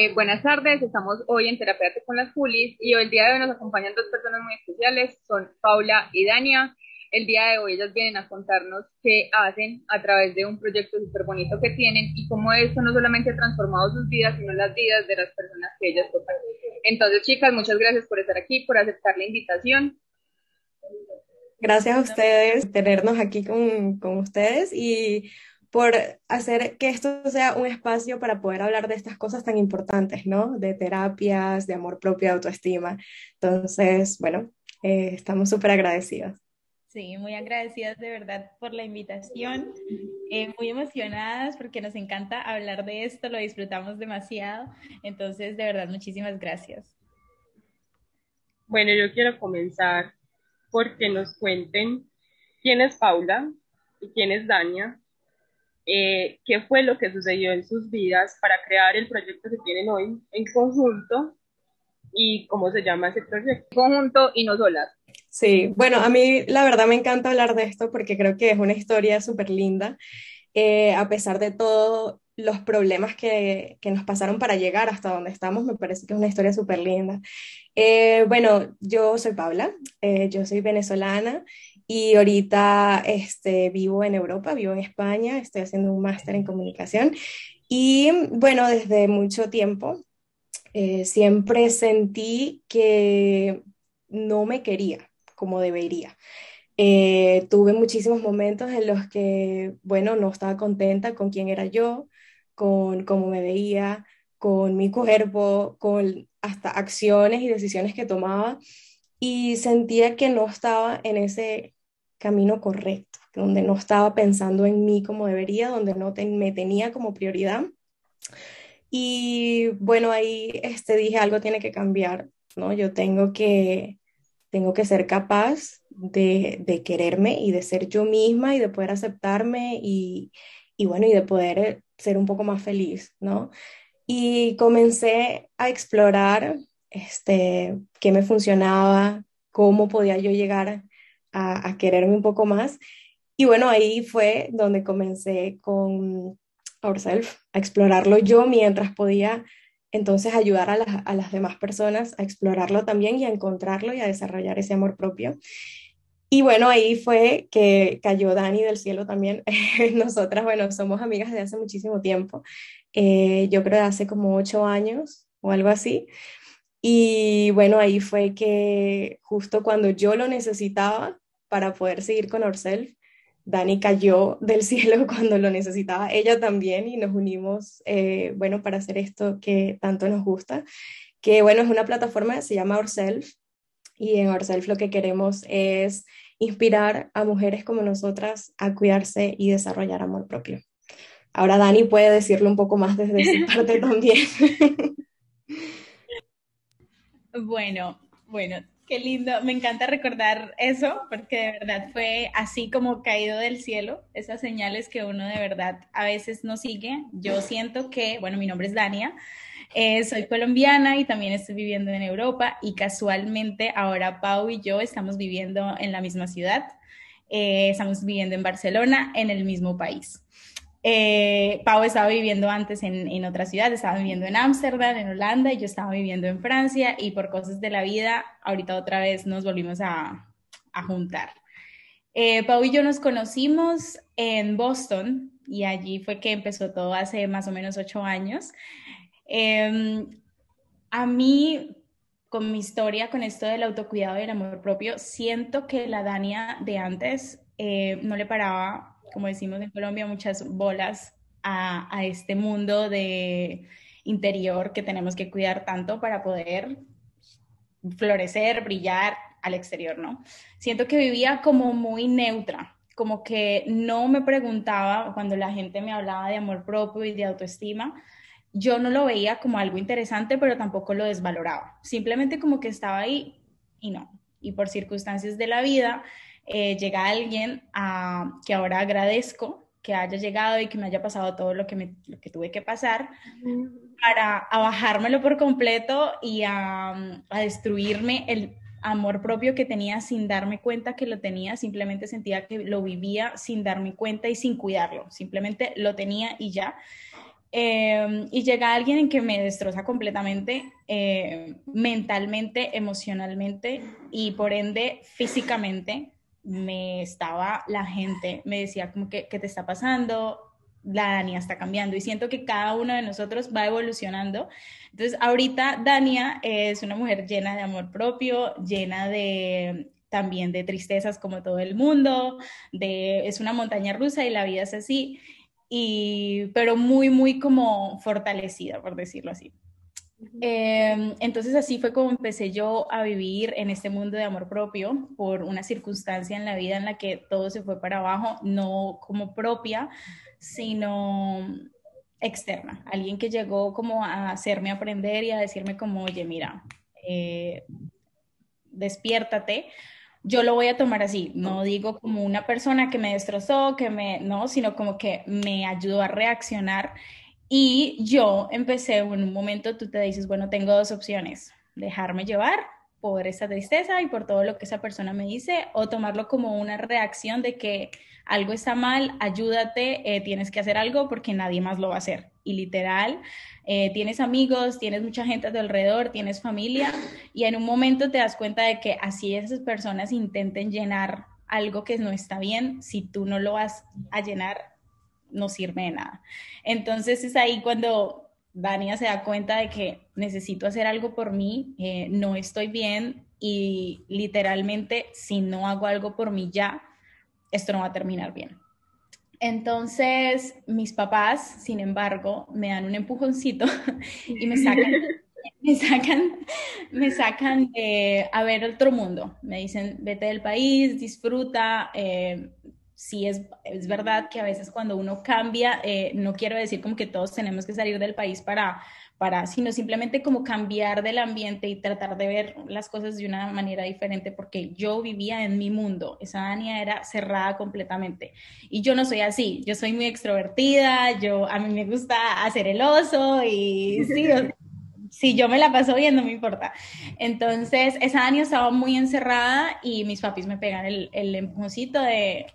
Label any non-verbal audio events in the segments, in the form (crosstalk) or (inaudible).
Eh, buenas tardes, estamos hoy en Terapia con las Julis y hoy el día de hoy nos acompañan dos personas muy especiales, son Paula y Dania. El día de hoy ellas vienen a contarnos qué hacen a través de un proyecto súper bonito que tienen y cómo esto no solamente ha transformado sus vidas, sino las vidas de las personas que ellas tocan. Entonces, chicas, muchas gracias por estar aquí, por aceptar la invitación. Gracias a ustedes, tenernos aquí con, con ustedes y por hacer que esto sea un espacio para poder hablar de estas cosas tan importantes, ¿no? De terapias, de amor propio, de autoestima. Entonces, bueno, eh, estamos súper agradecidos. Sí, muy agradecidas de verdad por la invitación, eh, muy emocionadas porque nos encanta hablar de esto, lo disfrutamos demasiado, entonces de verdad muchísimas gracias. Bueno, yo quiero comenzar porque nos cuenten quién es Paula y quién es Dania eh, qué fue lo que sucedió en sus vidas para crear el proyecto que tienen hoy en conjunto y cómo se llama ese proyecto. Conjunto y no solas. Sí, bueno, a mí la verdad me encanta hablar de esto porque creo que es una historia súper linda, eh, a pesar de todos los problemas que, que, nos pasaron para llegar hasta donde estamos, me parece que es una historia súper linda. Eh, bueno, yo soy Paula, yo soy venezolana y ahorita este, vivo en Europa, vivo en España, estoy haciendo un máster en comunicación. Y bueno, desde mucho tiempo eh, siempre sentí que no me quería como debería. Eh, tuve muchísimos momentos en los que, bueno, no estaba contenta con quién era yo, con cómo me veía, con mi cuerpo, con hasta acciones y decisiones que tomaba y sentía que no estaba en ese camino correcto, donde no estaba pensando en mí como debería, donde no me tenía como prioridad. Y bueno, ahí este, dije, algo tiene que cambiar, ¿no? Yo tengo que, tengo que ser capaz de, de quererme y de ser yo misma y de poder aceptarme y, y bueno, y de poder ser un poco más feliz, ¿no? Y comencé a explorar este, qué me funcionaba, cómo podía yo llegar a, quererme un poco más. Y bueno, ahí fue donde comencé con Ourself, a explorarlo yo mientras podía entonces ayudar a, las demás personas a explorarlo también y a encontrarlo y a desarrollar ese amor propio. Y bueno, ahí fue que cayó Dani del cielo también. (laughs) Nosotras, bueno, somos amigas de hace muchísimo tiempo. Eh, yo creo de hace como ocho años o algo así. Y bueno, ahí fue que justo cuando yo lo necesitaba para poder seguir con Ourself, Dani cayó del (laughs) cielo cuando lo necesitaba, ella también, y nos unimos, eh, bueno, para hacer esto que tanto nos gusta, que bueno, es una plataforma se llama Ourself, y en Ourself lo que queremos es inspirar a mujeres como nosotras a cuidarse y desarrollar amor propio. Ahora Dani puede decirlo un poco más desde su (laughs) parte también. (laughs) Bueno, bueno, qué lindo. Me encanta recordar eso porque de verdad fue así como caído del cielo, esas señales que uno de verdad a veces no sigue. Yo siento que, bueno, mi nombre es Dania, eh, soy colombiana y también estoy viviendo en Europa y casualmente ahora Pau y yo estamos viviendo en la misma ciudad. Eh, estamos viviendo en Barcelona, en el mismo país. Eh, Pau estaba viviendo antes en, otra ciudad, estaba viviendo en Ámsterdam, en Holanda, y yo estaba viviendo en Francia, y por cosas de la vida, ahorita otra vez nos volvimos a, a juntar. Eh, Pau y yo nos conocimos en Boston, y allí fue que empezó todo hace más o menos ocho años. Em, a mí, con mi historia, con esto del autocuidado y el amor propio, siento que la Dania de antes eh, no le paraba como decimos en Colombia, muchas bolas a, este mundo de interior que tenemos que cuidar tanto para poder florecer, brillar al exterior, ¿no? Siento que vivía como muy neutra, como que no me preguntaba cuando la gente me hablaba de amor propio y de autoestima, yo no lo veía como algo interesante, pero tampoco lo desvaloraba. Simplemente como que estaba ahí y no. Y por circunstancias de la vida, eh, llega alguien a, que ahora agradezco que haya llegado y que me haya pasado todo lo que, me, lo que tuve que pasar para a bajármelo por completo y a, a destruirme el amor propio que tenía sin darme cuenta que lo tenía, simplemente sentía que lo vivía sin darme cuenta y sin cuidarlo, simplemente lo tenía y ya. Em, y llega alguien en que me destroza completamente, eh, mentalmente, emocionalmente y por ende físicamente. Me estaba la gente, me decía como que, ¿qué te está pasando? La Dania está cambiando y siento que cada uno de nosotros va evolucionando. Entonces, ahorita Dania es una mujer llena de amor propio, llena de también de tristezas como todo el mundo, de es una montaña rusa y la vida es así y, pero muy, muy como fortalecida, por decirlo así. Em, entonces así fue como empecé yo a vivir en este mundo de amor propio por una circunstancia en la vida en la que todo se fue para abajo, no como propia, sino externa. Alguien que llegó como a hacerme aprender y a decirme como, oye, mira, eh, despiértate, yo lo voy a tomar así, no digo como una persona que me destrozó, que me, no, sino como que me ayudó a reaccionar y yo empecé en un momento, tú te dices, bueno, tengo dos opciones, dejarme llevar por esa tristeza y por todo lo que esa persona me dice o tomarlo como una reacción de que algo está mal, ayúdate, eh, tienes que hacer algo porque nadie más lo va a hacer. Y literal, eh, tienes amigos, tienes mucha gente a tu alrededor, tienes familia y en un momento te das cuenta de que así esas personas intenten llenar algo que no está bien, si tú no lo vas a llenar, no sirve de nada. Entonces es ahí cuando Dania se da cuenta de que necesito hacer algo por mí, eh, no estoy bien y literalmente si no hago algo por mí ya, esto no va a terminar bien. Entonces, mis papás, sin embargo, me dan un empujoncito (laughs) y (laughs) me sacan, me sacan, me sacan a ver otro mundo. Me dicen, vete del país, disfruta. Eh, sí es, es, verdad que a veces cuando uno cambia, eh, no quiero decir como que todos tenemos que salir del país para para, sino simplemente como cambiar del ambiente y tratar de ver las cosas de una manera diferente, porque yo vivía en mi mundo, esa Dania era cerrada completamente. Y yo no soy así, yo soy muy extrovertida, yo, a mí me gusta hacer el oso y si yo me la paso bien, no me importa. Entonces, esa Dania estaba muy encerrada y mis papis me pegan el, el empujoncito de,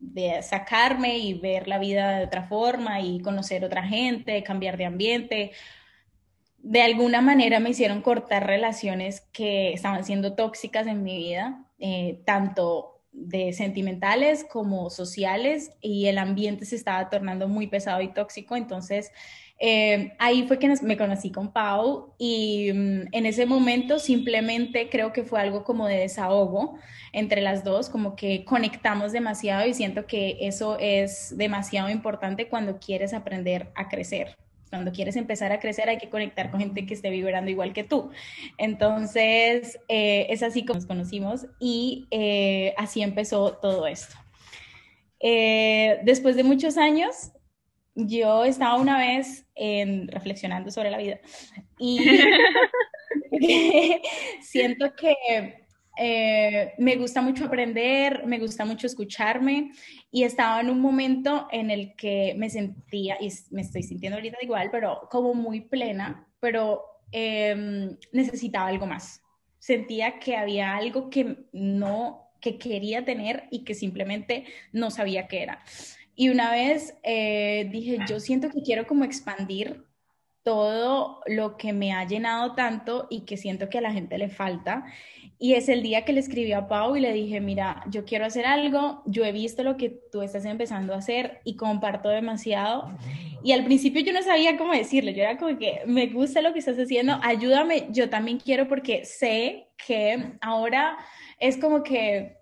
de sacarme y ver la vida de otra forma y conocer otra gente, cambiar de ambiente. De alguna manera me hicieron cortar relaciones que estaban siendo tóxicas en mi vida, eh, tanto de sentimentales como sociales, y el ambiente se estaba tornando muy pesado y tóxico. Entonces, eh, ahí fue que me conocí con Pau y mm, en ese momento simplemente creo que fue algo como de desahogo entre las dos, como que conectamos demasiado y siento que eso es demasiado importante cuando quieres aprender a crecer. Cuando quieres empezar a crecer hay que conectar con gente que esté vibrando igual que tú. Entonces, eh, es así como nos conocimos y eh, así empezó todo esto. después de muchos años, yo estaba una vez reflexionando sobre la vida y (laughs) (laughs) siento que eh, me gusta mucho aprender, me gusta mucho escucharme y estaba en un momento en el que me sentía, y me estoy sintiendo ahorita igual, pero como muy plena, pero em, necesitaba algo más. Sentía que había algo que no, que quería tener y que simplemente no sabía qué era. Y una vez eh, dije, yo siento que quiero como expandir todo lo que me ha llenado tanto y que siento que a la gente le falta. Y es el día que le escribí a Pau y le dije, mira, yo quiero hacer algo, yo he visto lo que tú estás empezando a hacer y comparto demasiado. Y al principio yo no sabía cómo decirle, yo era como que me gusta lo que estás haciendo, ayúdame, yo también quiero porque sé que ahora es como que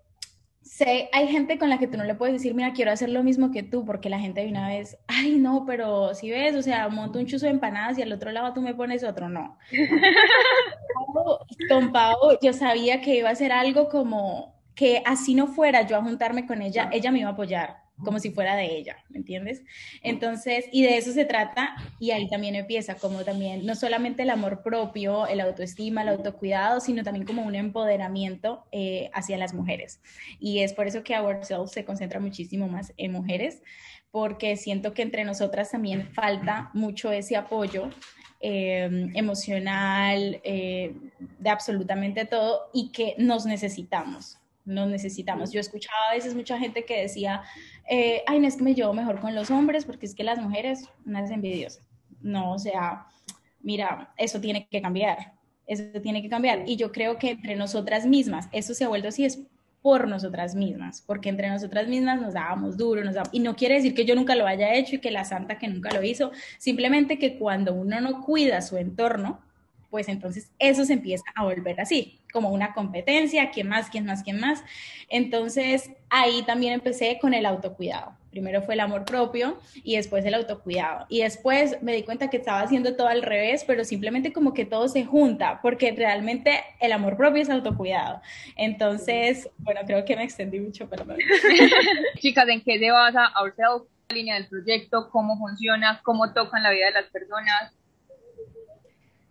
sé, hay gente con la que tú no le puedes decir, mira, quiero hacer lo mismo que tú, porque la gente de una vez, ay, no, pero si ves, o sea, monto un chuzo de empanadas y al otro lado tú me pones otro, no. (laughs) con Pau, yo sabía que iba a ser algo como que así no fuera yo a juntarme con ella, ella me iba a apoyar como si fuera de ella, ¿me entiendes? Entonces, y de eso se trata, y ahí también empieza, como también, no solamente el amor propio, el autoestima, el autocuidado, sino también como un empoderamiento eh, hacia las mujeres. Y es por eso que Ourselves se concentra muchísimo más en mujeres, porque siento que entre nosotras también falta mucho ese apoyo eh, emocional, eh, de absolutamente todo, y que nos necesitamos nos necesitamos. Yo escuchaba a veces mucha gente que decía, eh, ay, no es que me llevo mejor con los hombres porque es que las mujeres, unas envidiosas. No, o sea, mira, eso tiene que cambiar, eso tiene que cambiar. Y yo creo que entre nosotras mismas, eso se ha vuelto así, es por nosotras mismas, porque entre nosotras mismas nos dábamos duro, nos y no quiere decir que yo nunca lo haya hecho y que la santa que nunca lo hizo, simplemente que cuando uno no cuida su entorno, pues entonces eso se empieza a volver así, como una competencia, quién más, quién más, quién más. Entonces ahí también empecé con el autocuidado. Primero fue el amor propio y después el autocuidado. Y después me di cuenta que estaba haciendo todo al revés, pero simplemente como que todo se junta, porque realmente el amor propio es autocuidado. Entonces, bueno, creo que me extendí mucho, perdón. (laughs) Chicas, ¿en qué se basa? La línea del proyecto, cómo funciona, cómo tocan la vida de las personas,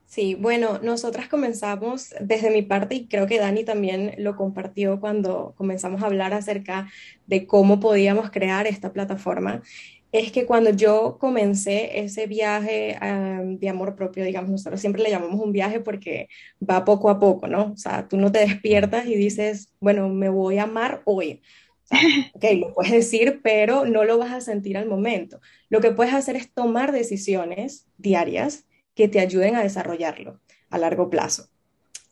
Sí, bueno, nosotras comenzamos desde mi parte y creo que Dani también lo compartió cuando comenzamos a hablar acerca de cómo podíamos crear esta plataforma. Es que cuando yo comencé ese viaje de amor propio, digamos, nosotros siempre le llamamos un viaje porque va poco a poco, ¿no? O sea, tú no te despiertas y dices, bueno, me voy a amar hoy. O sea, (laughs) ok, lo puedes decir, pero no lo vas a sentir al momento. Lo que puedes hacer es tomar decisiones diarias que te ayuden a desarrollarlo a largo plazo.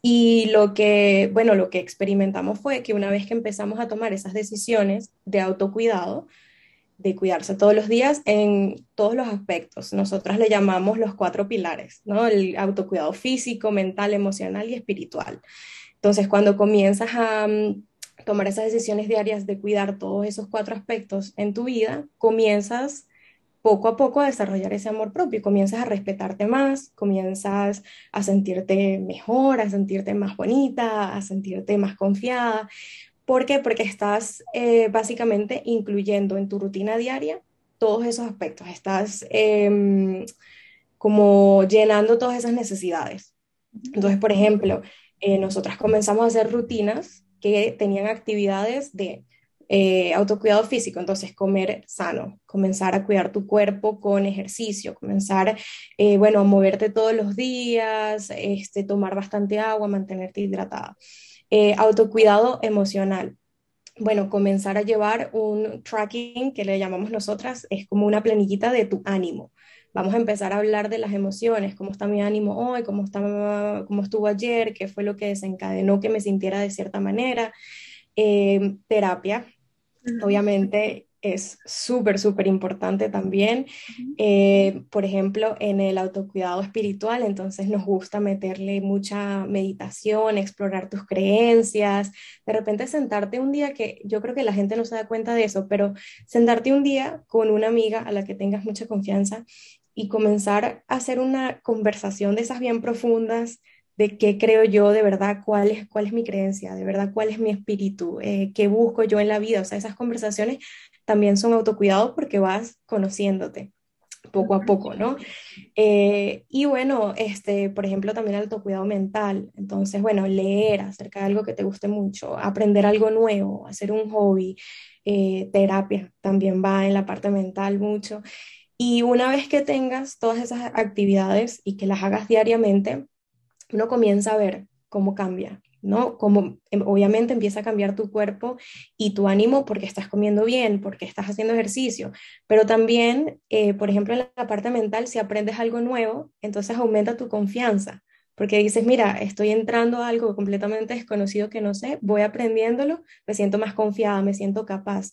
Y lo que, bueno, lo que experimentamos fue que una vez que empezamos a tomar esas decisiones de autocuidado, de cuidarse todos los días en todos los aspectos, nosotras le llamamos los cuatro pilares, ¿no? El autocuidado físico, mental, emocional y espiritual. Entonces, cuando comienzas a mm, tomar esas decisiones diarias de cuidar todos esos cuatro aspectos en tu vida, comienzas poco a poco a desarrollar ese amor propio. Comienzas a respetarte más, comienzas a sentirte mejor, a sentirte más bonita, a sentirte más confiada. ¿Por qué? Porque estás eh, básicamente incluyendo en tu rutina diaria todos esos aspectos. Estás em, como llenando todas esas necesidades. Entonces, por ejemplo, eh, nosotras comenzamos a hacer rutinas que tenían actividades de eh, autocuidado físico, entonces comer sano, comenzar a cuidar tu cuerpo con ejercicio, comenzar, eh, bueno, a moverte todos los días, este, tomar bastante agua, mantenerte hidratada. Eh, autocuidado emocional. Bueno, comenzar a llevar un tracking que le llamamos nosotras, es como una planillita de tu ánimo. Vamos a empezar a hablar de las emociones, cómo está mi ánimo hoy, cómo, está, cómo estuvo ayer, qué fue lo que desencadenó que me sintiera de cierta manera. terapia, obviamente es súper, súper importante también. Eh, por ejemplo, en el autocuidado espiritual, entonces nos gusta meterle mucha meditación, explorar tus creencias, de repente sentarte un día, que yo creo que la gente no se da cuenta de eso, pero sentarte un día con una amiga a la que tengas mucha confianza y comenzar a hacer una conversación de esas bien profundas de qué creo yo de verdad, cuál es, cuál es mi creencia, de verdad, cuál es mi espíritu, eh, qué busco yo en la vida. O sea, esas conversaciones también son autocuidado porque vas conociéndote poco a poco, ¿no? Eh, y bueno, este, por ejemplo, también el autocuidado mental. Entonces, bueno, leer acerca de algo que te guste mucho, aprender algo nuevo, hacer un hobby, eh, terapia también va en la parte mental mucho. Y una vez que tengas todas esas actividades y que las hagas diariamente, uno comienza a ver cómo cambia, ¿no? Como em, obviamente empieza a cambiar tu cuerpo y tu ánimo porque estás comiendo bien, porque estás haciendo ejercicio, pero también, eh, por ejemplo, en la parte mental, si aprendes algo nuevo, entonces aumenta tu confianza, porque dices, mira, estoy entrando a algo completamente desconocido que no sé, voy aprendiéndolo, me siento más confiada, me siento capaz.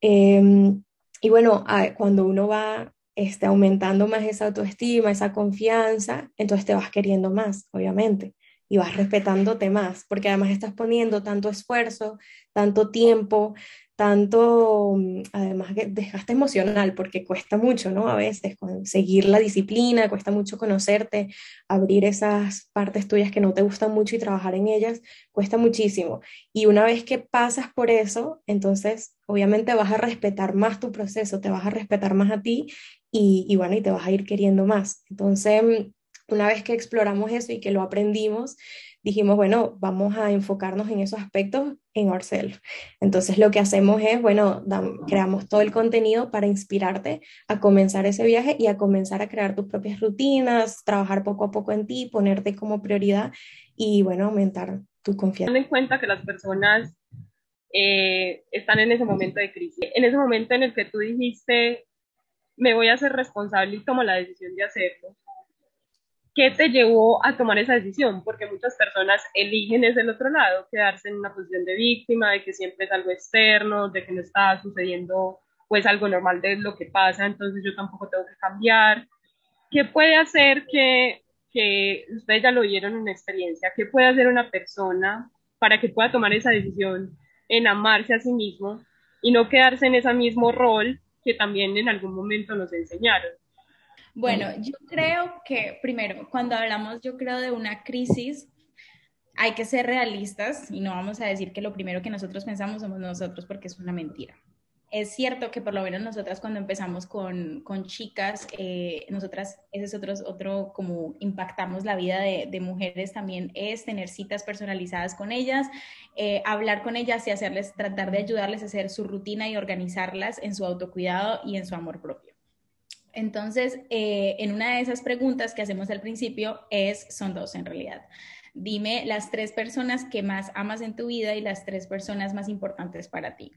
Em, y bueno, cuando uno va este, aumentando más esa autoestima, esa confianza, entonces te vas queriendo más, obviamente, y vas respetándote más, porque además estás poniendo tanto esfuerzo, tanto tiempo, tanto, mm, además, desgaste emocional, porque cuesta mucho, ¿no? A veces conseguir la disciplina, cuesta mucho conocerte, abrir esas partes tuyas que no te gustan mucho y trabajar en ellas, cuesta muchísimo. Y una vez que pasas por eso, entonces, obviamente vas a respetar más tu proceso, te vas a respetar más a ti y, y bueno, y te vas a ir queriendo más. Entonces, mm, una vez que exploramos eso y que lo aprendimos, dijimos, bueno, vamos a enfocarnos en esos aspectos en ourselves. Entonces lo que hacemos es, bueno, creamos todo el contenido para inspirarte a comenzar ese viaje y a comenzar a crear tus propias rutinas, trabajar poco a poco en ti, ponerte como prioridad y, bueno, aumentar tu confianza. Teniendo en cuenta que las personas eh, están en ese momento de crisis. En ese momento en el que tú dijiste, me voy a hacer responsable y tomo la decisión de hacerlo, ¿qué te llevó a tomar esa decisión? Porque muchas personas eligen desde el otro lado, quedarse en una posición de víctima, de que siempre es algo externo, de que no está sucediendo pues algo normal de lo que pasa, entonces yo tampoco tengo que cambiar. ¿Qué puede hacer que, que ustedes ya lo vieron en experiencia, qué puede hacer una persona para que pueda tomar esa decisión en amarse a sí mismo y no quedarse en ese mismo rol que también en algún momento nos enseñaron? Bueno, yo creo que primero, cuando hablamos, yo creo de una crisis, hay que ser realistas y no vamos a decir que lo primero que nosotros pensamos somos nosotros porque es una mentira es cierto que por lo menos nosotras cuando empezamos con, con chicas, eh, nosotras, ese es otro, otro como impactamos la vida de, mujeres también, es tener citas personalizadas con ellas, eh, hablar con ellas y hacerles, tratar de ayudarles a hacer su rutina y organizarlas en su autocuidado y en su amor propio. Entonces, eh, en una de esas preguntas que hacemos al principio es, son dos en realidad. Dime las tres personas que más amas en tu vida y las tres personas más importantes para ti.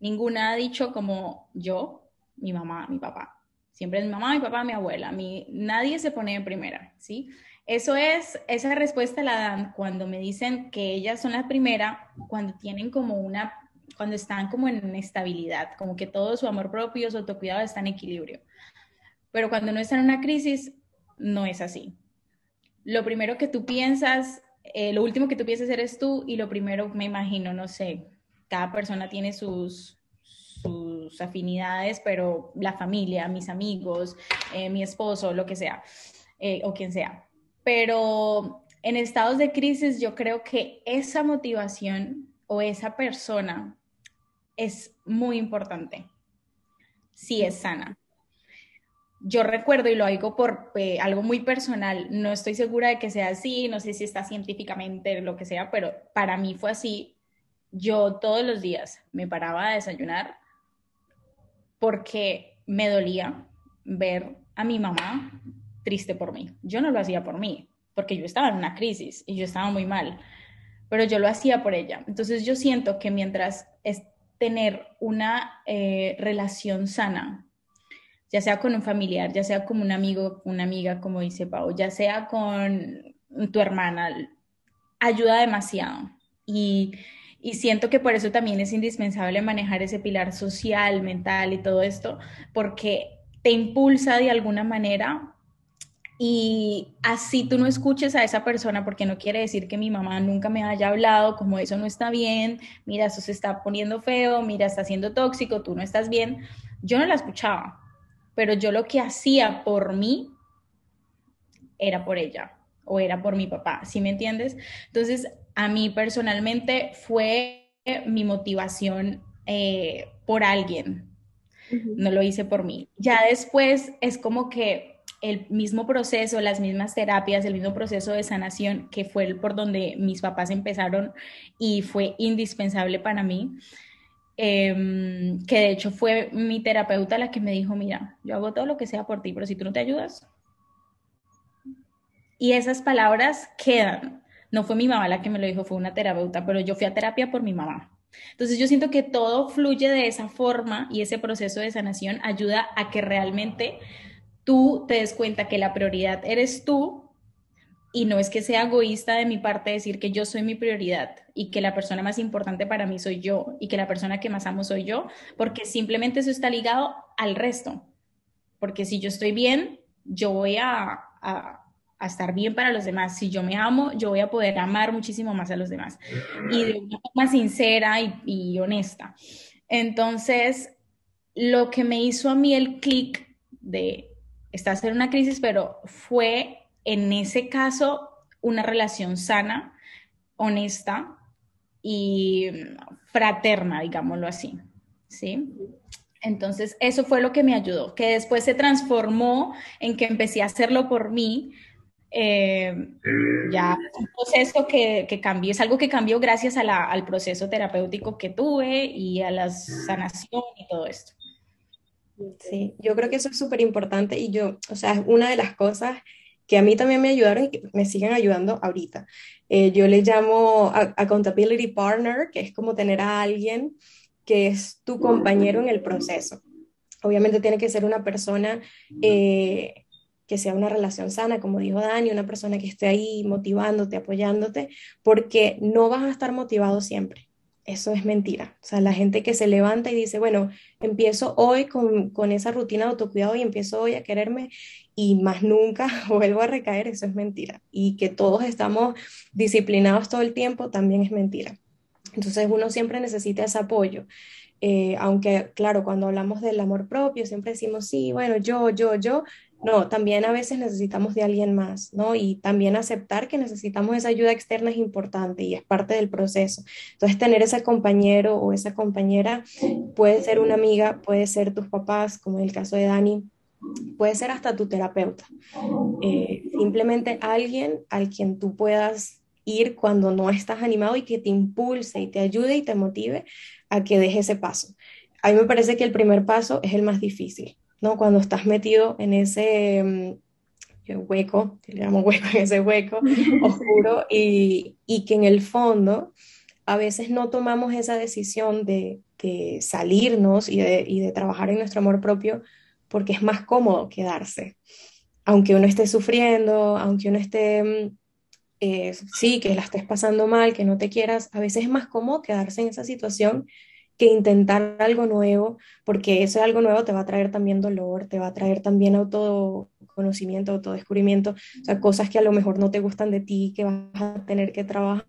Ninguna ha dicho como yo, mi mamá, mi papá. Siempre mi mamá, mi papá, mi abuela. Mi, nadie se pone en primera, ¿sí? Eso es, esa respuesta la dan cuando me dicen que ellas son la primera, cuando tienen como una, cuando están como en estabilidad, como que todo su amor propio, su autocuidado está en equilibrio. Pero cuando no están en una crisis, no es así. Lo primero que tú piensas, eh, lo último que tú piensas eres tú y lo primero, me imagino, no sé, cada persona tiene sus, sus afinidades, pero la familia, mis amigos, eh, mi esposo, lo que sea, eh, o quien sea. Pero en estados de crisis yo creo que esa motivación o esa persona es muy importante, si es sana. Yo recuerdo, y lo digo por eh, algo muy personal, no estoy segura de que sea así, no sé si está científicamente lo que sea, pero para mí fue así yo todos los días me paraba a desayunar porque me dolía ver a mi mamá triste por mí. Yo no lo hacía por mí, porque yo estaba en una crisis y yo estaba muy mal, pero yo lo hacía por ella. Entonces yo siento que mientras es tener una eh, relación sana, ya sea con un familiar, ya sea con un amigo, una amiga, como dice Pau, ya sea con tu hermana, ayuda demasiado. Y y siento que por eso también es indispensable manejar ese pilar social, mental y todo esto, porque te impulsa de alguna manera y así tú no escuches a esa persona porque no quiere decir que mi mamá nunca me haya hablado como eso no está bien, mira, eso se está poniendo feo, mira, está siendo tóxico, tú no estás bien. Yo no la escuchaba, pero yo lo que hacía por mí era por ella o era por mi papá, ¿sí me entiendes? Entonces, a mí personalmente fue mi motivación eh, por alguien, no lo hice por mí. Ya después es como que el mismo proceso, las mismas terapias, el mismo proceso de sanación que fue por donde mis papás empezaron y fue indispensable para mí. Em, que de hecho fue mi terapeuta la que me dijo, mira, yo hago todo lo que sea por ti, pero si tú no te ayudas. Y esas palabras quedan. No fue mi mamá la que me lo dijo, fue una terapeuta, pero yo fui a terapia por mi mamá. Entonces yo siento que todo fluye de esa forma y ese proceso de sanación ayuda a que realmente tú te des cuenta que la prioridad eres tú y no es que sea egoísta de mi parte decir que yo soy mi prioridad y que la persona más importante para mí soy yo y que la persona que más amo soy yo, porque simplemente eso está ligado al resto. Porque si yo estoy bien, yo voy a, a a estar bien para los demás. Si yo me amo, yo voy a poder amar muchísimo más a los demás. Y de una forma sincera y, honesta. Entonces, lo que me hizo a mí el clic de, estás en una crisis, pero fue en ese caso una relación sana, honesta y fraterna, digámoslo así. ¿Sí? Entonces, eso fue lo que me ayudó, que después se transformó en que empecé a hacerlo por mí, eh, ya es un proceso que, que, cambió, es algo que cambió gracias a la, al proceso terapéutico que tuve y a la sanación y todo esto. Sí, yo creo que eso es súper importante y yo, o sea, es una de las cosas que a mí también me ayudaron y que me siguen ayudando ahorita. Eh, yo le llamo accountability partner, que es como tener a alguien que es tu compañero en el proceso. Obviamente tiene que ser una persona eh, que sea una relación sana, como dijo Dani, una persona que esté ahí motivándote, apoyándote, porque no vas a estar motivado siempre eso es mentira. O sea, la gente que se levanta y dice, bueno, empiezo hoy con, con, esa rutina de autocuidado y empiezo hoy a quererme y más nunca (laughs) vuelvo a recaer, eso es mentira. Y que todos estamos disciplinados todo el tiempo también es mentira. Entonces uno siempre necesita ese apoyo. Eh, aunque, claro, cuando hablamos del amor propio, siempre decimos, sí, bueno, yo, yo, yo, no, también a veces necesitamos de alguien más, ¿no? Y también aceptar que necesitamos esa ayuda externa es importante y es parte del proceso. Entonces, tener ese compañero o esa compañera puede ser una amiga, puede ser tus papás, como en el caso de Dani, puede ser hasta tu terapeuta. Eh, simplemente alguien al quien tú puedas ir cuando no estás animado y que te impulse y te ayude y te motive a que deje ese paso. A mí me parece que el primer paso es el más difícil ¿no? Cuando estás metido en ese mm, hueco, le llamo hueco, (laughs) en ese hueco (laughs) oscuro y, que en el fondo a veces no tomamos esa decisión de, salirnos y de, trabajar en nuestro amor propio porque es más cómodo quedarse. Aunque uno esté sufriendo, aunque uno esté, mm, eh, sí, que la estés pasando mal, que no te quieras, a veces es más cómodo quedarse en esa situación que intentar algo nuevo, porque ese algo nuevo te va a traer también dolor, te va a traer también autoconocimiento, autodescubrimiento, o sea, cosas que a lo mejor no te gustan de ti, que vas a tener que trabajar,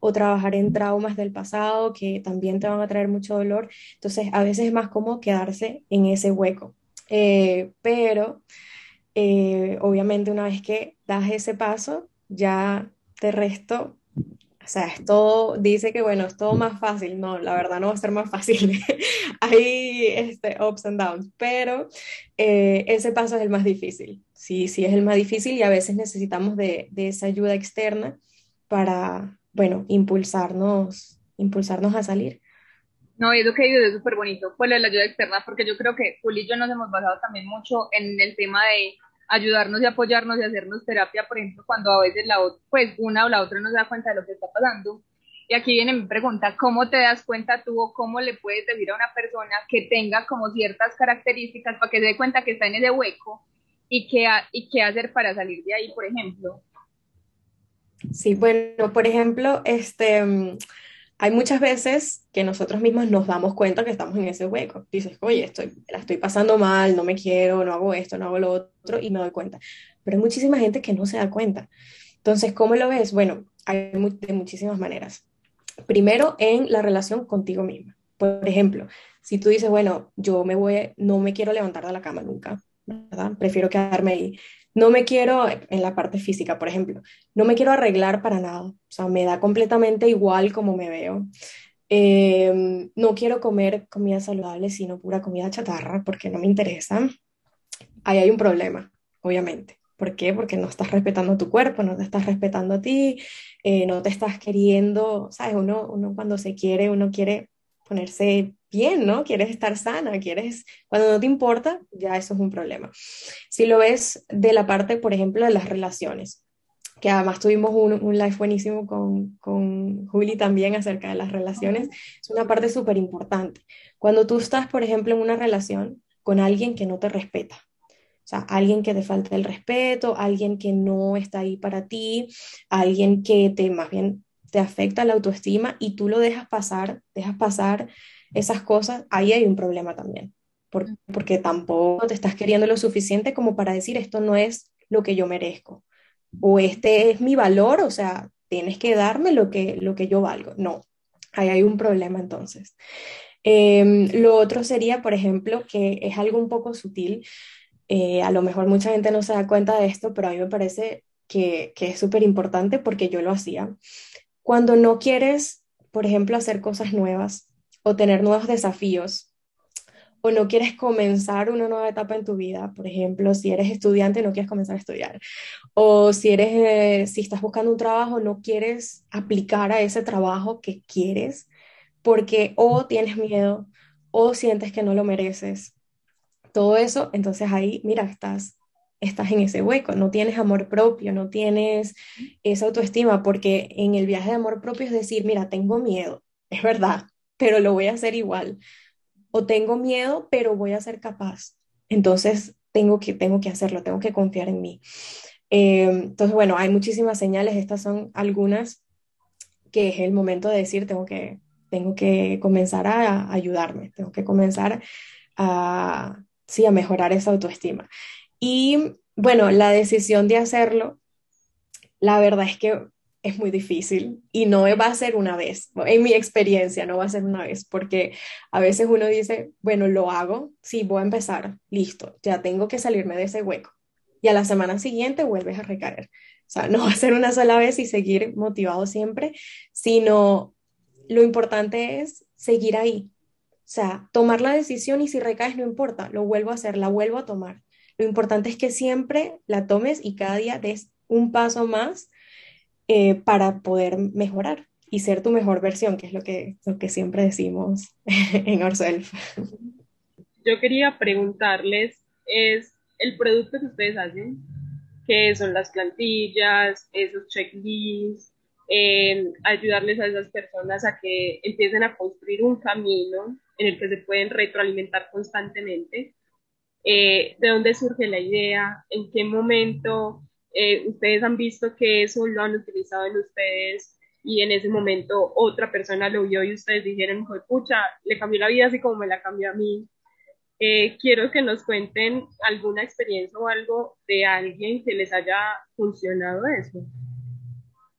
o trabajar en traumas del pasado que también te van a traer mucho dolor. Entonces, a veces es más cómodo quedarse en ese hueco. Eh, pero, eh, obviamente, una vez que das ese paso, ya te resto sea, es todo, dice que bueno, es todo más fácil. No, la verdad no va a ser más fácil. (laughs) Hay este, ups and downs, pero eh, ese paso es el más difícil. Sí, sí es el más difícil y a veces necesitamos de, de esa ayuda externa para, bueno, impulsarnos, impulsarnos a salir. No, eso que dices es súper bonito, pues la ayuda externa, porque yo creo que Juli y yo nos hemos basado también mucho en el tema de ayudarnos y apoyarnos y hacernos terapia, por ejemplo, cuando a veces la pues una o la otra no se da cuenta de lo que está pasando. Y aquí viene mi pregunta, ¿cómo te das cuenta tú o cómo le puedes decir a una persona que tenga como ciertas características para que se dé cuenta que está en ese hueco y qué, y qué hacer para salir de ahí, por ejemplo? Sí, bueno, por ejemplo, este, hay muchas veces que nosotros mismos nos damos cuenta que estamos en ese hueco. Dices, oye, estoy, la estoy pasando mal, no me quiero, no hago esto, no hago lo otro, y me doy cuenta. Pero hay muchísima gente que no se da cuenta. Entonces, ¿cómo lo ves? Bueno, hay de muchísimas maneras. Primero, en la relación contigo misma. Por ejemplo, si tú dices, bueno, yo me voy, no me quiero levantar de la cama nunca, ¿verdad? Prefiero quedarme ahí no me quiero, en la parte física, por ejemplo, no me quiero arreglar para nada, o sea, me da completamente igual como me veo. Em, no quiero comer comida saludable, sino pura comida chatarra, porque no me interesa. Ahí hay un problema, obviamente. ¿Por qué? Porque no estás respetando tu cuerpo, no te estás respetando a ti, eh, no te estás queriendo, ¿sabes? Uno, uno cuando se quiere, uno quiere ponerse bien, ¿no? Quieres estar sana, quieres, cuando no te importa, ya eso es un problema. Si lo ves de la parte, por ejemplo, de las relaciones, que además tuvimos un, un live buenísimo con, con Juli también acerca de las relaciones, es una parte súper importante. Cuando tú estás, por ejemplo, en una relación con alguien que no te respeta, o sea, alguien que te falta el respeto, alguien que no está ahí para ti, alguien que te más bien te afecta la autoestima y tú lo dejas pasar, dejas pasar esas cosas, ahí hay un problema también, porque, porque tampoco te estás queriendo lo suficiente como para decir esto no es lo que yo merezco o este es mi valor, o sea, tienes que darme lo que, lo que yo valgo. No, ahí hay un problema entonces. Em, lo otro sería, por ejemplo, que es algo un poco sutil, eh, a lo mejor mucha gente no se da cuenta de esto, pero a mí me parece que, que es súper importante porque yo lo hacía. Cuando no quieres, por ejemplo, hacer cosas nuevas, o tener nuevos desafíos o no quieres comenzar una nueva etapa en tu vida, por ejemplo, si eres estudiante no quieres comenzar a estudiar, o si eres, eh, si estás buscando un trabajo, no quieres aplicar a ese trabajo que quieres, porque o tienes miedo o sientes que no lo mereces. Todo eso, entonces ahí, mira, estás estás en ese hueco, no tienes amor propio, no tienes esa autoestima, porque en el viaje de amor propio es decir, mira, tengo miedo, es verdad, pero lo voy a hacer igual. O tengo miedo, pero voy a ser capaz. Entonces, tengo que, tengo que hacerlo, tengo que confiar en mí. Eh, entonces, bueno, hay muchísimas señales, estas son algunas que es el momento de decir, tengo que, tengo que comenzar a, ayudarme, tengo que comenzar a, sí, a mejorar esa autoestima. Y bueno, la decisión de hacerlo, la verdad es que es muy difícil y no va a ser una vez. En mi experiencia no va a ser una vez porque a veces uno dice, bueno, lo hago, sí, voy a empezar, listo, ya tengo que salirme de ese hueco. Y a la semana siguiente vuelves a recaer. O sea, (laughs) no va a ser una sola vez y seguir motivado siempre, sino lo importante es seguir ahí. O sea, tomar la decisión y si recaes no importa, lo vuelvo a hacer, la vuelvo a tomar. Lo importante es que siempre la tomes y cada día des un paso más eh, para poder mejorar y ser tu mejor versión, que es lo que, lo que siempre decimos (laughs) en Ourself. Yo quería preguntarles, ¿es el producto que ustedes hacen? que son las plantillas, esos checklists, ayudarles a esas personas a que empiecen a construir un camino en el que se pueden retroalimentar constantemente. Eh, ¿De dónde surge la idea? ¿En qué momento eh, ustedes han visto que eso lo han utilizado en ustedes y en ese momento otra persona lo vio y ustedes dijeron, pucha, le cambió la vida así como me la cambió a mí. Eh, quiero que nos cuenten alguna experiencia o algo de alguien que les haya funcionado eso.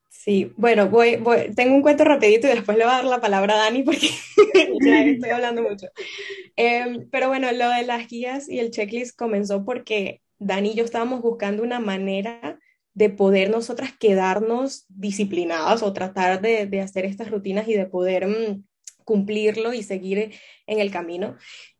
Sí, bueno, voy, voy, tengo un cuento rapidito y después le voy a dar la palabra a Dani porque (laughs) ya (laughs) estoy hablando mucho. Em, pero bueno, lo de las guías y el checklist comenzó porque Dani y yo estábamos buscando una manera de poder nosotras quedarnos disciplinadas o tratar de, de hacer estas rutinas y de poder mm, cumplirlo y seguir en el camino.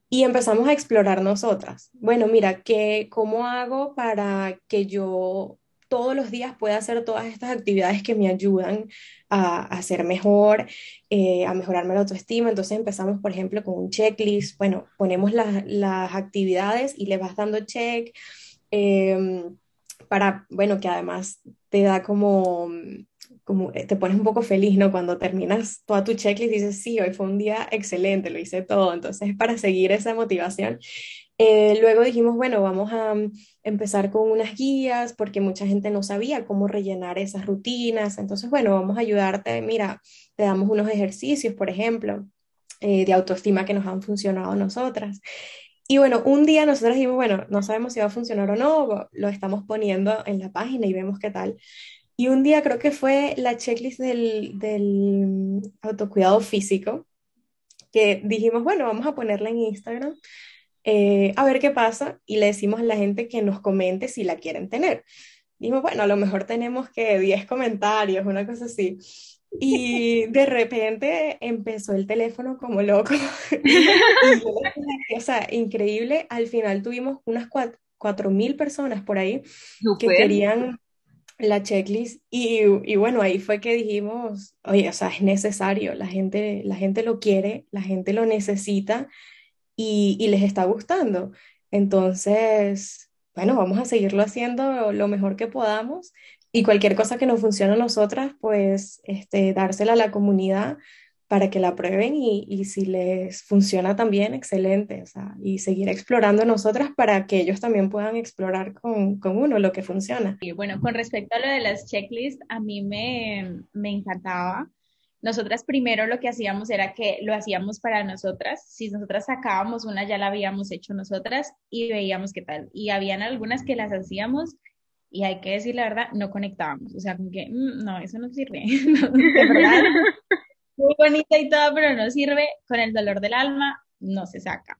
Y empezamos a explorar nosotras. Bueno, mira, ¿qué, ¿cómo hago para que yo todos los días pueda hacer todas estas actividades que me ayudan a, a ser mejor, eh, a mejorarme la autoestima. Entonces empezamos, por ejemplo, con un checklist. Bueno, ponemos las actividades y le vas dando check. Em, para, bueno, que además te da como, como, eh, te pones un poco feliz, ¿no? Cuando terminas toda tu checklist dices, sí, hoy fue un día excelente, lo hice todo. Entonces, para seguir esa motivación. Eh, luego dijimos, bueno, vamos a mm, empezar con unas guías porque mucha gente no sabía cómo rellenar esas rutinas. Entonces, bueno, vamos a ayudarte. Mira, te damos unos ejercicios, por ejemplo, eh, de autoestima que nos han funcionado nosotras. Y bueno, un día nosotros dijimos, bueno, no sabemos si va a funcionar o no, lo estamos poniendo en la página y vemos qué tal. Y un día creo que fue la checklist del, del autocuidado físico, que dijimos, bueno, vamos a ponerla en Instagram, eh, a ver qué pasa, y le decimos a la gente que nos comente si la quieren tener. Dijimos, bueno, a lo mejor tenemos que 10 comentarios, una cosa así. Y de repente empezó el teléfono como loco. (laughs) o sea, increíble. Al final tuvimos unas cuatro mil personas por ahí que querían la checklist y, y, bueno, ahí fue que dijimos, oye, o sea, es necesario, la gente, la gente lo quiere, la gente lo necesita y, y les está gustando. Entonces, bueno, vamos a seguirlo haciendo lo mejor que podamos y cualquier cosa que nos funcione a nosotras, pues este, dársela a la comunidad para que la prueben y, y, si les funciona también, excelente, o sea, y seguir explorando nosotras para que ellos también puedan explorar con, con, uno lo que funciona. Y bueno, con respecto a lo de las checklists, a mí me, me encantaba. Nosotras primero lo que hacíamos era que lo hacíamos para nosotras. Si nosotras sacábamos una, ya la habíamos hecho nosotras y veíamos qué tal. Y habían algunas que las hacíamos y hay que decir la verdad, no conectábamos. O sea, como que, mm, no, eso no sirve. (laughs) verdad, muy bonita y todo, pero no sirve, con el dolor del alma no se saca.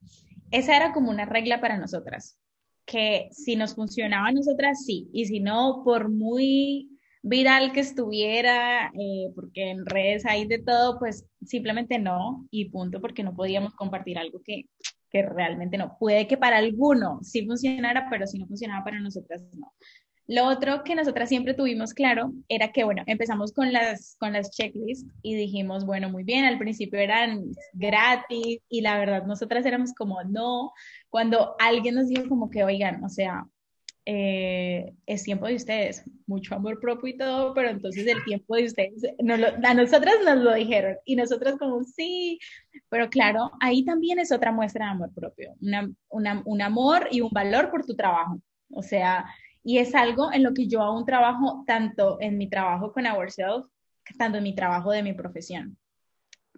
Esa era como una regla para nosotras, que si nos funcionaba a nosotras, sí, y si no, por muy viral que estuviera, eh, porque en redes hay de todo, pues simplemente no, y punto, porque no podíamos compartir algo que, que realmente no. Puede que para alguno sí funcionara, pero si no funcionaba para nosotras, no. Lo otro que nosotras siempre tuvimos claro era que, bueno, empezamos con las, con las checklists y dijimos, bueno, muy bien, al principio eran gratis y la verdad nosotras éramos como, no, cuando alguien nos dijo como que, oigan, o sea, eh, es tiempo de ustedes, mucho amor propio y todo, pero entonces el tiempo de ustedes, a nosotras nos lo dijeron y nosotras como sí, pero claro, ahí también es otra muestra de amor propio, un amor y un valor por tu trabajo, o sea, y es algo en lo que yo aún trabajo tanto en mi trabajo con Ourselves, tanto en mi trabajo de mi profesión,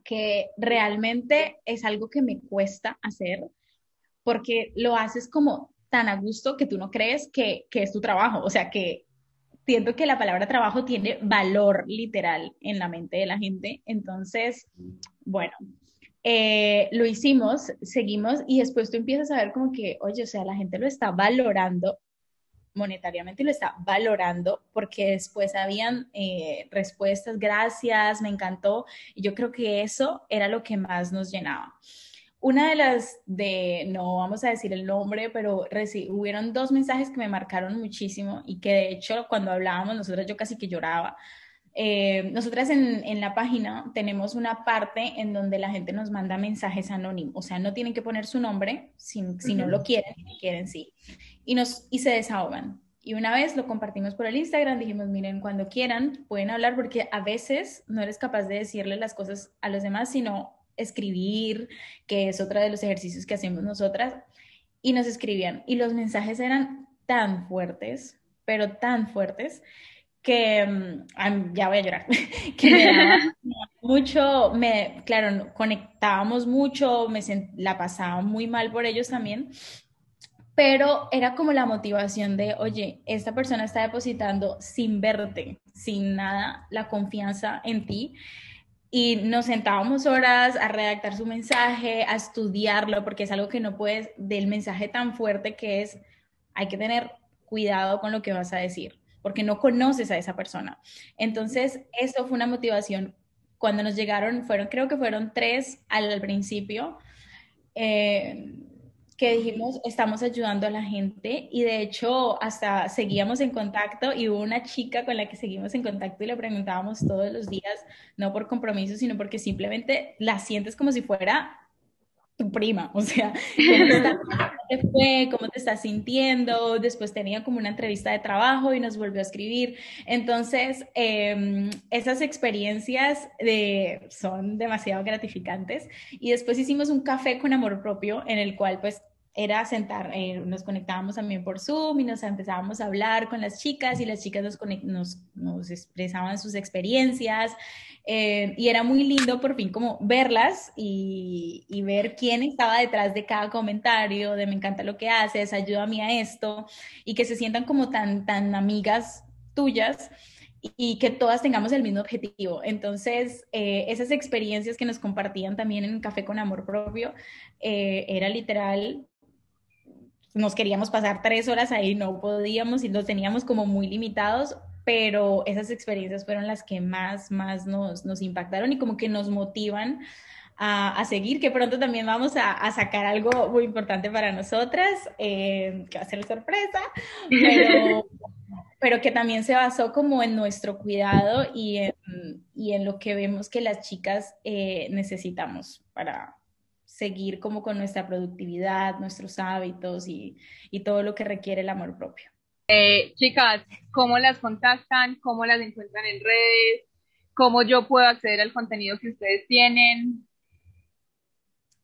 que realmente es algo que me cuesta hacer porque lo haces como tan a gusto que tú no crees que, es tu trabajo. O sea, que siento que la palabra trabajo tiene valor literal en la mente de la gente. Entonces, bueno, eh, lo hicimos, seguimos y después tú empiezas a ver como que, oye, o sea, la gente lo está valorando monetariamente lo está valorando porque después habían eh, respuestas, gracias, me encantó. Y yo creo que eso era lo que más nos llenaba. Una de las de, no vamos a decir el nombre, pero hubieron dos mensajes que me marcaron muchísimo y que de hecho cuando hablábamos nosotras yo casi que lloraba. Eh, nosotras en, en, la página tenemos una parte en donde la gente nos manda mensajes anónimos, o sea, no tienen que poner su nombre si, si no lo quieren, si quieren sí, y, nos, y se desahogan. Y una vez lo compartimos por el Instagram, dijimos, miren, cuando quieran pueden hablar porque a veces no eres capaz de decirle las cosas a los demás, sino escribir, que es otra de los ejercicios que hacemos nosotras, y nos escribían. Y los mensajes eran tan fuertes, pero tan fuertes, que mm, ya voy a llorar, (laughs) que me daba (laughs) mucho, me, claro, conectábamos mucho, me la pasaba muy mal por ellos también, pero era como la motivación de, oye, esta persona está depositando sin verte, sin nada, la confianza en ti y nos sentábamos horas a redactar su mensaje, a estudiarlo, porque es algo que no puedes, del mensaje tan fuerte que es, hay que tener cuidado con lo que vas a decir, porque no conoces a esa persona. Entonces, eso fue una motivación. Cuando nos llegaron, fueron, creo que fueron tres al principio. Eh, que dijimos, estamos ayudando a la gente y de hecho hasta seguíamos en contacto y hubo una chica con la que seguimos en contacto y le preguntábamos todos los días, no por compromiso, sino porque simplemente la sientes como si fuera tu prima, o sea, (laughs) ¿cómo te, fue? ¿Cómo te estás sintiendo? Después tenía como una entrevista de trabajo y nos volvió a escribir. Entonces, em, esas experiencias de, son demasiado gratificantes. Y después hicimos un café con amor propio en el cual pues era sentar, eh, nos conectábamos también por Zoom y nos empezábamos a hablar con las chicas y las chicas nos, nos, nos expresaban sus experiencias eh, y era muy lindo por fin como verlas y, y, ver quién estaba detrás de cada comentario, de me encanta lo que haces, ayúdame a esto y que se sientan como tan, tan amigas tuyas y que todas tengamos el mismo objetivo. Entonces, eh, esas experiencias que nos compartían también en Café con Amor Propio, era literal nos queríamos pasar tres horas ahí, no podíamos y los teníamos como muy limitados, pero esas experiencias fueron las que más, más nos, nos impactaron y como que nos motivan a, a, seguir, que pronto también vamos a, a, sacar algo muy importante para nosotras, eh, que va a ser sorpresa, pero, (laughs) pero, que también se basó como en nuestro cuidado y en, y en lo que vemos que las chicas eh, necesitamos para, seguir como con nuestra productividad, nuestros hábitos y, todo lo que requiere el amor propio. Eh, chicas, ¿cómo las contactan? ¿Cómo las encuentran en redes? ¿Cómo yo puedo acceder al contenido que ustedes tienen?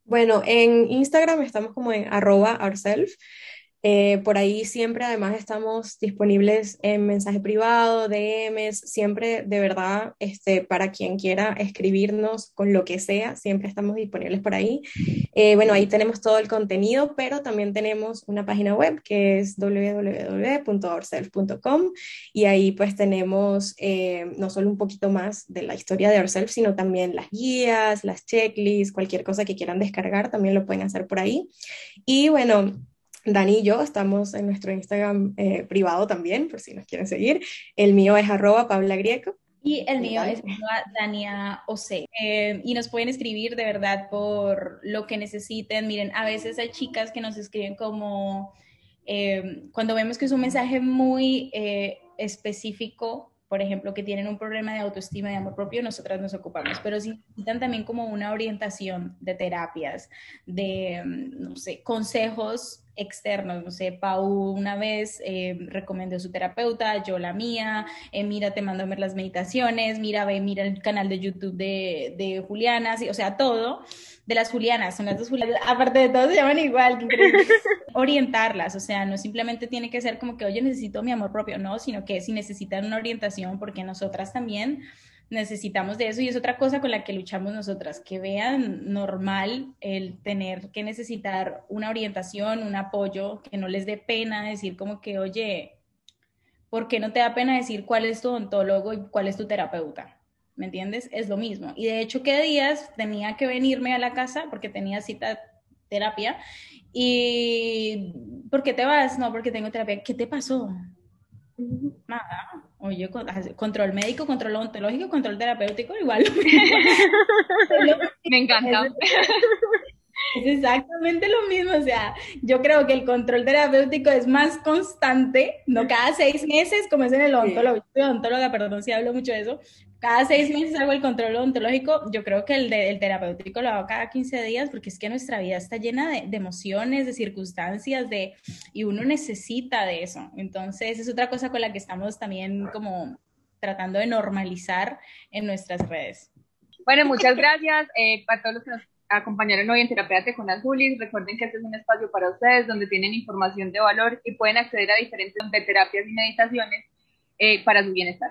Bueno, en Instagram estamos como en arroba ourself. Eh, por ahí siempre además estamos disponibles en mensaje privado, DMs, siempre de verdad, este, para quien quiera escribirnos con lo que sea, siempre estamos disponibles por ahí. Eh, bueno, ahí tenemos todo el contenido, pero también tenemos una página web que es www.ourself.com y ahí pues tenemos eh, no solo un poquito más de la historia de Ourself, sino también las guías, las checklists, cualquier cosa que quieran descargar, también lo pueden hacer por ahí. Y bueno, Dani y yo estamos en nuestro Instagram eh, privado también, por si nos quieren seguir. El mío es arroba Paula Grieco. Y el mío es Dania Ose. Eh, y nos pueden escribir de verdad por lo que necesiten. Miren, a veces hay chicas que nos escriben como eh, cuando vemos que es un mensaje muy específico por ejemplo, que tienen un problema de autoestima, de amor propio, nosotras nos ocupamos, pero si necesitan también como una orientación de terapias, de, mm, no sé, consejos externos. No sé, Pau una vez eh, recomendó su terapeuta, yo la mía, eh, mira, te mando a ver las meditaciones, mira, ve, mira el canal de YouTube de, de Juliana, o sea, todo de las Julianas, son las dos Julianas, (laughs) aparte de todo se llaman igual, (laughs) orientarlas, o sea, no simplemente tiene que ser como que, oye, necesito mi amor propio, no, sino que si necesitan una orientación, porque nosotras también necesitamos de eso y es otra cosa con la que luchamos nosotras, que vean normal el tener que necesitar una orientación, un apoyo, que no les dé pena decir como que, oye, ¿por qué no te da pena decir cuál es tu odontólogo y cuál es tu terapeuta? ¿Me entiendes? Es lo mismo. Y de hecho, ¿qué días tenía que venirme a la casa porque tenía cita terapia? Y ¿por qué te vas? No, porque tengo terapia. ¿Qué te pasó? Nada. Oye, control médico, control ontológico, control terapéutico, igual. (laughs) Me encanta. Es exactamente lo mismo, o sea, yo creo que el control terapéutico es más constante, no cada seis meses, como es en el odontólogo, soy odontóloga, perdón si hablo mucho de eso, cada seis meses hago el control odontológico, yo creo que el, de, terapéutico lo hago cada 15 días, porque es que nuestra vida está llena de, emociones, de circunstancias, de, y uno necesita de eso, entonces es otra cosa con la que estamos también como tratando de normalizar en nuestras redes. Bueno, muchas gracias eh, para todos los que nos acompañaron hoy en Terapéate con Azulis. Recuerden que este es un espacio para ustedes donde tienen información de valor y pueden acceder a diferentes de terapias y meditaciones eh, para su bienestar.